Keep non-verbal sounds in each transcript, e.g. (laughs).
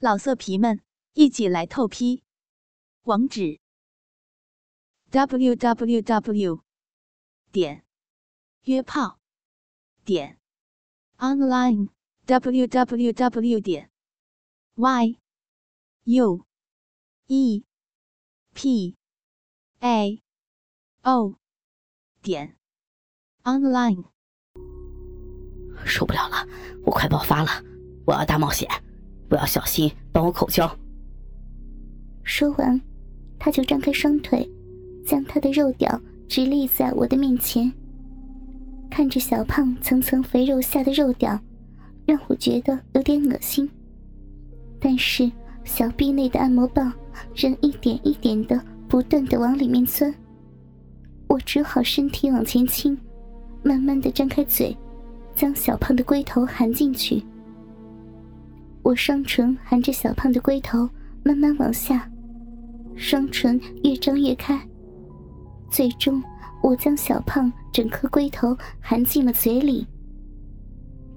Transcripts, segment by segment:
老色皮们，一起来透批！网址：w w w 点约炮点 online w w w 点 y u e p a o 点 online。受不了了，我快爆发了！我要大冒险！不要小心，帮我口交。说完，他就张开双腿，将他的肉屌直立在我的面前。看着小胖层层肥肉下的肉屌，让我觉得有点恶心。但是小臂内的按摩棒仍一点一点的不断的往里面钻，我只好身体往前倾，慢慢的张开嘴，将小胖的龟头含进去。我双唇含着小胖的龟头，慢慢往下，双唇越张越开。最终，我将小胖整颗龟头含进了嘴里。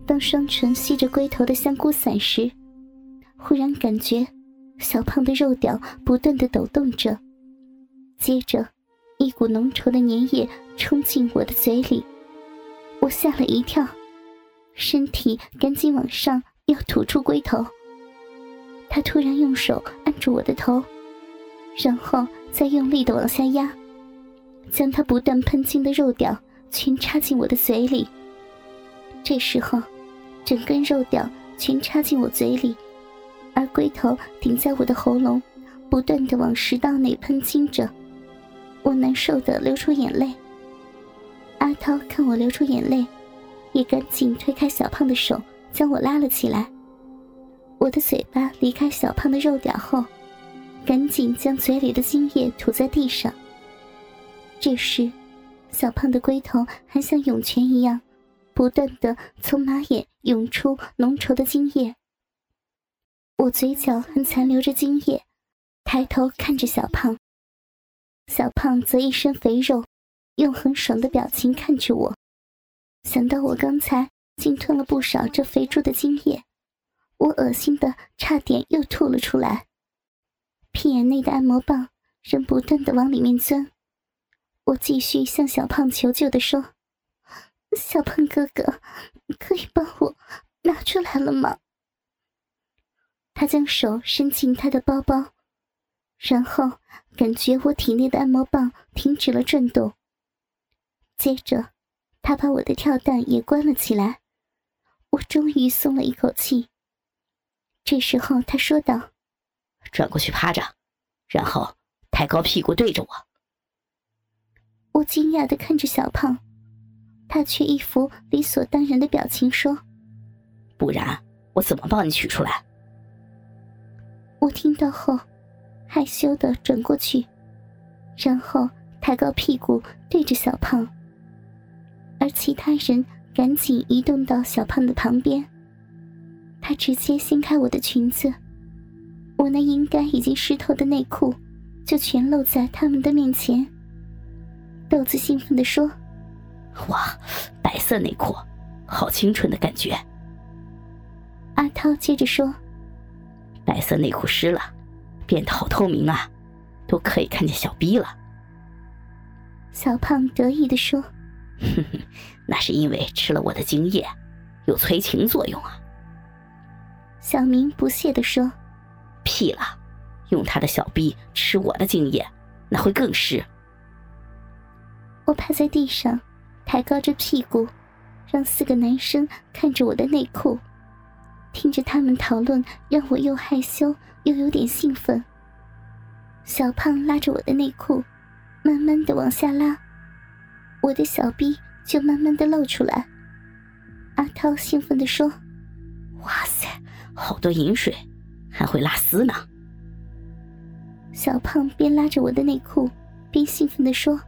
当双唇吸着龟头的香菇伞时，忽然感觉小胖的肉屌不断的抖动着，接着，一股浓稠的粘液冲进我的嘴里，我吓了一跳，身体赶紧往上。要吐出龟头，他突然用手按住我的头，然后再用力的往下压，将他不断喷进的肉屌全插进我的嘴里。这时候，整根肉屌全插进我嘴里，而龟头顶在我的喉咙，不断的往食道内喷进着，我难受的流出眼泪。阿涛看我流出眼泪，也赶紧推开小胖的手。将我拉了起来，我的嘴巴离开小胖的肉屌后，赶紧将嘴里的精液吐在地上。这时，小胖的龟头还像涌泉一样，不断的从马眼涌出浓稠的精液。我嘴角还残留着精液，抬头看着小胖，小胖则一身肥肉，用很爽的表情看着我。想到我刚才。竟吞了不少这肥猪的精液，我恶心的差点又吐了出来。屁眼内的按摩棒仍不断的往里面钻，我继续向小胖求救的说：“小胖哥哥，可以帮我拿出来了吗？”他将手伸进他的包包，然后感觉我体内的按摩棒停止了转动，接着他把我的跳蛋也关了起来。我终于松了一口气。这时候，他说道：“转过去趴着，然后抬高屁股对着我。”我惊讶的看着小胖，他却一副理所当然的表情说：“不然我怎么帮你取出来？”我听到后，害羞的转过去，然后抬高屁股对着小胖，而其他人。赶紧移动到小胖的旁边。他直接掀开我的裙子，我那应该已经湿透的内裤就全露在他们的面前。豆子兴奋地说：“哇，白色内裤，好清纯的感觉。”阿涛接着说：“白色内裤湿了，变得好透明啊，都可以看见小逼了。”小胖得意地说。(laughs) 哼哼，那是因为吃了我的精液，有催情作用啊。小明不屑地说：“屁了，用他的小臂吃我的精液，那会更湿。”我趴在地上，抬高着屁股，让四个男生看着我的内裤，听着他们讨论，让我又害羞又有点兴奋。小胖拉着我的内裤，慢慢的往下拉。我的小臂就慢慢的露出来，阿涛兴奋的说：“哇塞，好多饮水，还会拉丝呢。”小胖边拉着我的内裤，边兴奋的说：“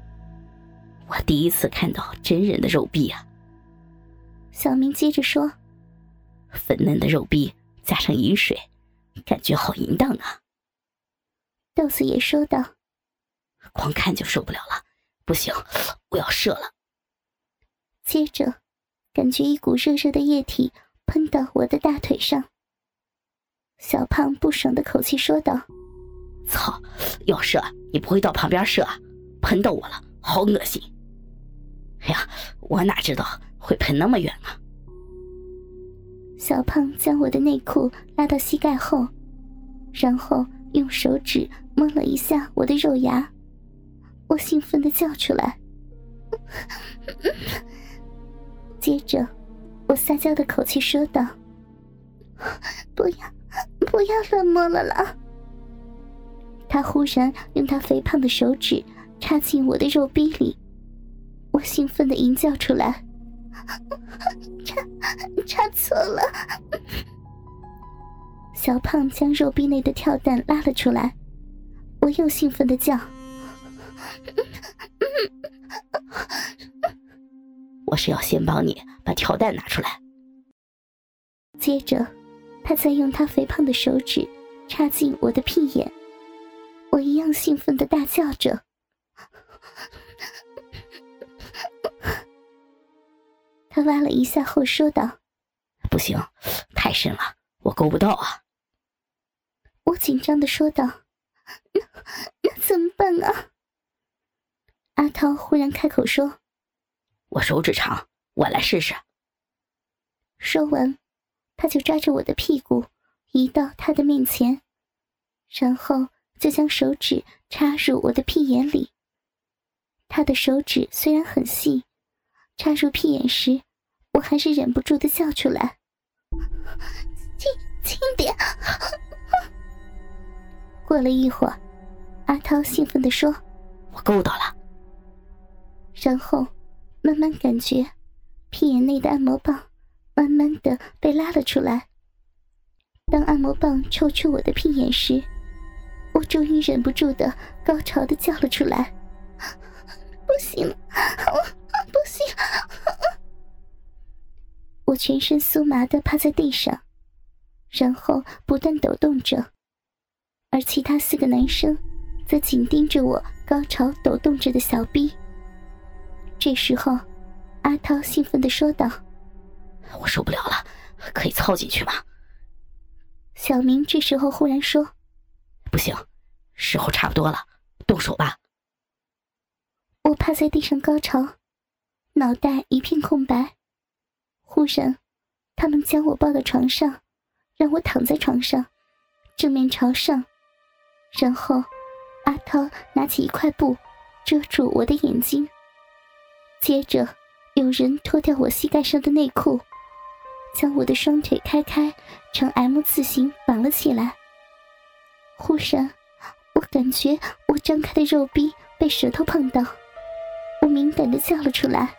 我第一次看到真人的肉臂啊！”小明接着说：“粉嫩的肉臂加上饮水，感觉好淫荡啊！”豆子也说道：“光看就受不了了。”不行，我要射了。接着，感觉一股热热的液体喷到我的大腿上。小胖不爽的口气说道：“操，要射你不会到旁边射，喷到我了，好恶心！哎呀，我哪知道会喷那么远啊！”小胖将我的内裤拉到膝盖后，然后用手指摸了一下我的肉芽，我兴奋的叫出来。接着，我撒娇的口气说道：“不要，不要乱摸了啦！”他忽然用他肥胖的手指插进我的肉逼里，我兴奋的吟叫出来。插插错了，小胖将肉壁内的跳蛋拉了出来，我又兴奋的叫：“我是要先帮你把跳蛋拿出来。”接着，他再用他肥胖的手指插进我的屁眼，我一样兴奋的大叫着。他挖了一下后说道：“不行，太深了，我够不到啊。”我紧张的说道：“那那怎么办啊？”阿涛忽然开口说：“我手指长，我来试试。”说完，他就抓着我的屁股移到他的面前，然后就将手指插入我的屁眼里。他的手指虽然很细。插入屁眼时，我还是忍不住的笑出来：“轻轻点！”过了一会儿，阿涛兴奋的说：“我够到了。”然后慢慢感觉屁眼内的按摩棒慢慢的被拉了出来。当按摩棒抽出我的屁眼时，我终于忍不住的高潮的叫了出来：“不行了！”不行！我全身酥麻的趴在地上，然后不断抖动着，而其他四个男生则紧盯着我高潮抖动着的小臂。这时候，阿涛兴奋的说道：“我受不了了，可以操进去吗？”小明这时候忽然说：“不行，时候差不多了，动手吧。”我趴在地上高潮。脑袋一片空白，忽然，他们将我抱到床上，让我躺在床上，正面朝上，然后，阿涛拿起一块布遮住我的眼睛，接着有人脱掉我膝盖上的内裤，将我的双腿开开呈 M 字形绑了起来。忽然，我感觉我张开的肉壁被舌头碰到，我敏感的叫了出来。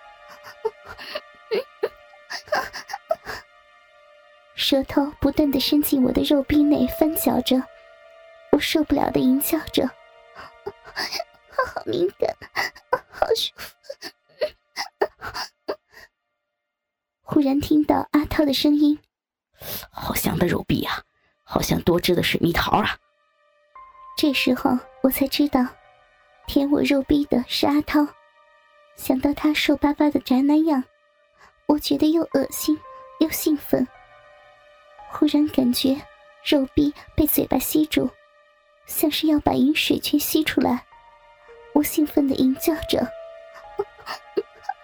舌头不断的伸进我的肉壁内翻搅着，我受不了的淫叫着：“好敏感，好舒服。”忽然听到阿涛的声音：“好香的肉壁啊，好像多汁的水蜜桃啊！”这时候我才知道，舔我肉壁的是阿涛。想到他瘦巴巴的宅男样，我觉得又恶心又兴奋。忽然感觉肉壁被嘴巴吸住，像是要把饮水全吸出来。我兴奋的吟叫着：“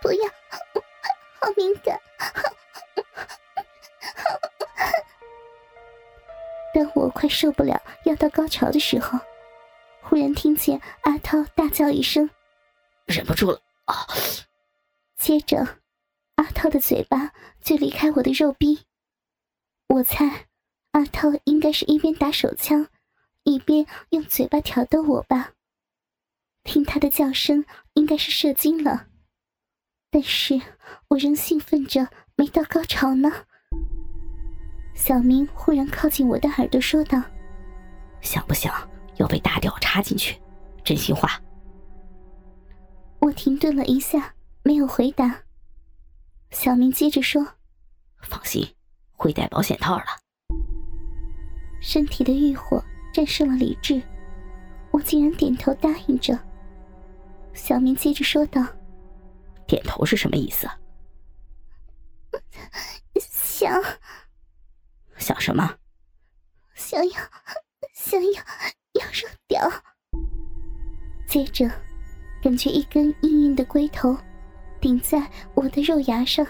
不要，好敏感！”当我快受不了要到高潮的时候，忽然听见阿涛大叫一声：“忍不住了啊！”接着，阿涛的嘴巴就离开我的肉壁。我猜，阿涛应该是一边打手枪，一边用嘴巴挑逗我吧。听他的叫声，应该是射精了。但是我仍兴奋着，没到高潮呢。小明忽然靠近我的耳朵说道：“想不想要被大屌插进去？真心话。”我停顿了一下，没有回答。小明接着说：“放心，会带保险套了。”身体的欲火战胜了理智，我竟然点头答应着。小明接着说道：“点头是什么意思？”想，想什么？想要，想要，要肉屌。接着，感觉一根硬硬的龟头顶在我的肉芽上，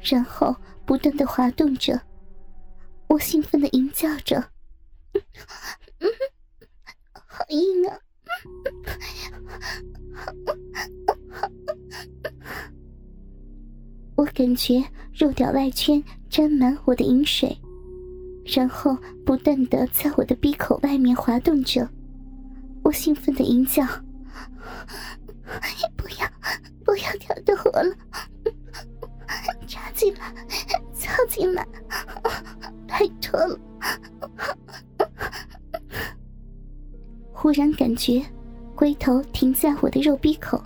然后不断的滑动着。我兴奋的吟叫着：“ (laughs) 好硬啊！”感觉肉屌外圈沾满我的饮水，然后不断的在我的鼻口外面滑动着。我兴奋的吟叫：“不要，不要挑逗我了，插进来，插进来，拜托了。”忽然感觉龟头停在我的肉鼻口，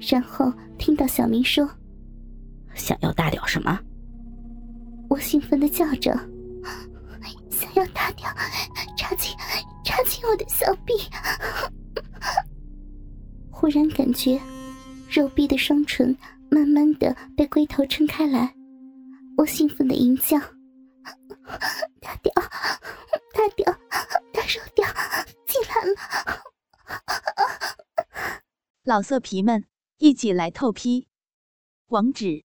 然后听到小明说。想要大屌什么？我兴奋的叫着，想要大屌插进插进我的小臂。忽然感觉肉臂的双唇慢慢的被龟头撑开来，我兴奋的吟叫：大屌，大屌，大肉屌进来了！老色皮们，一起来透批，网址。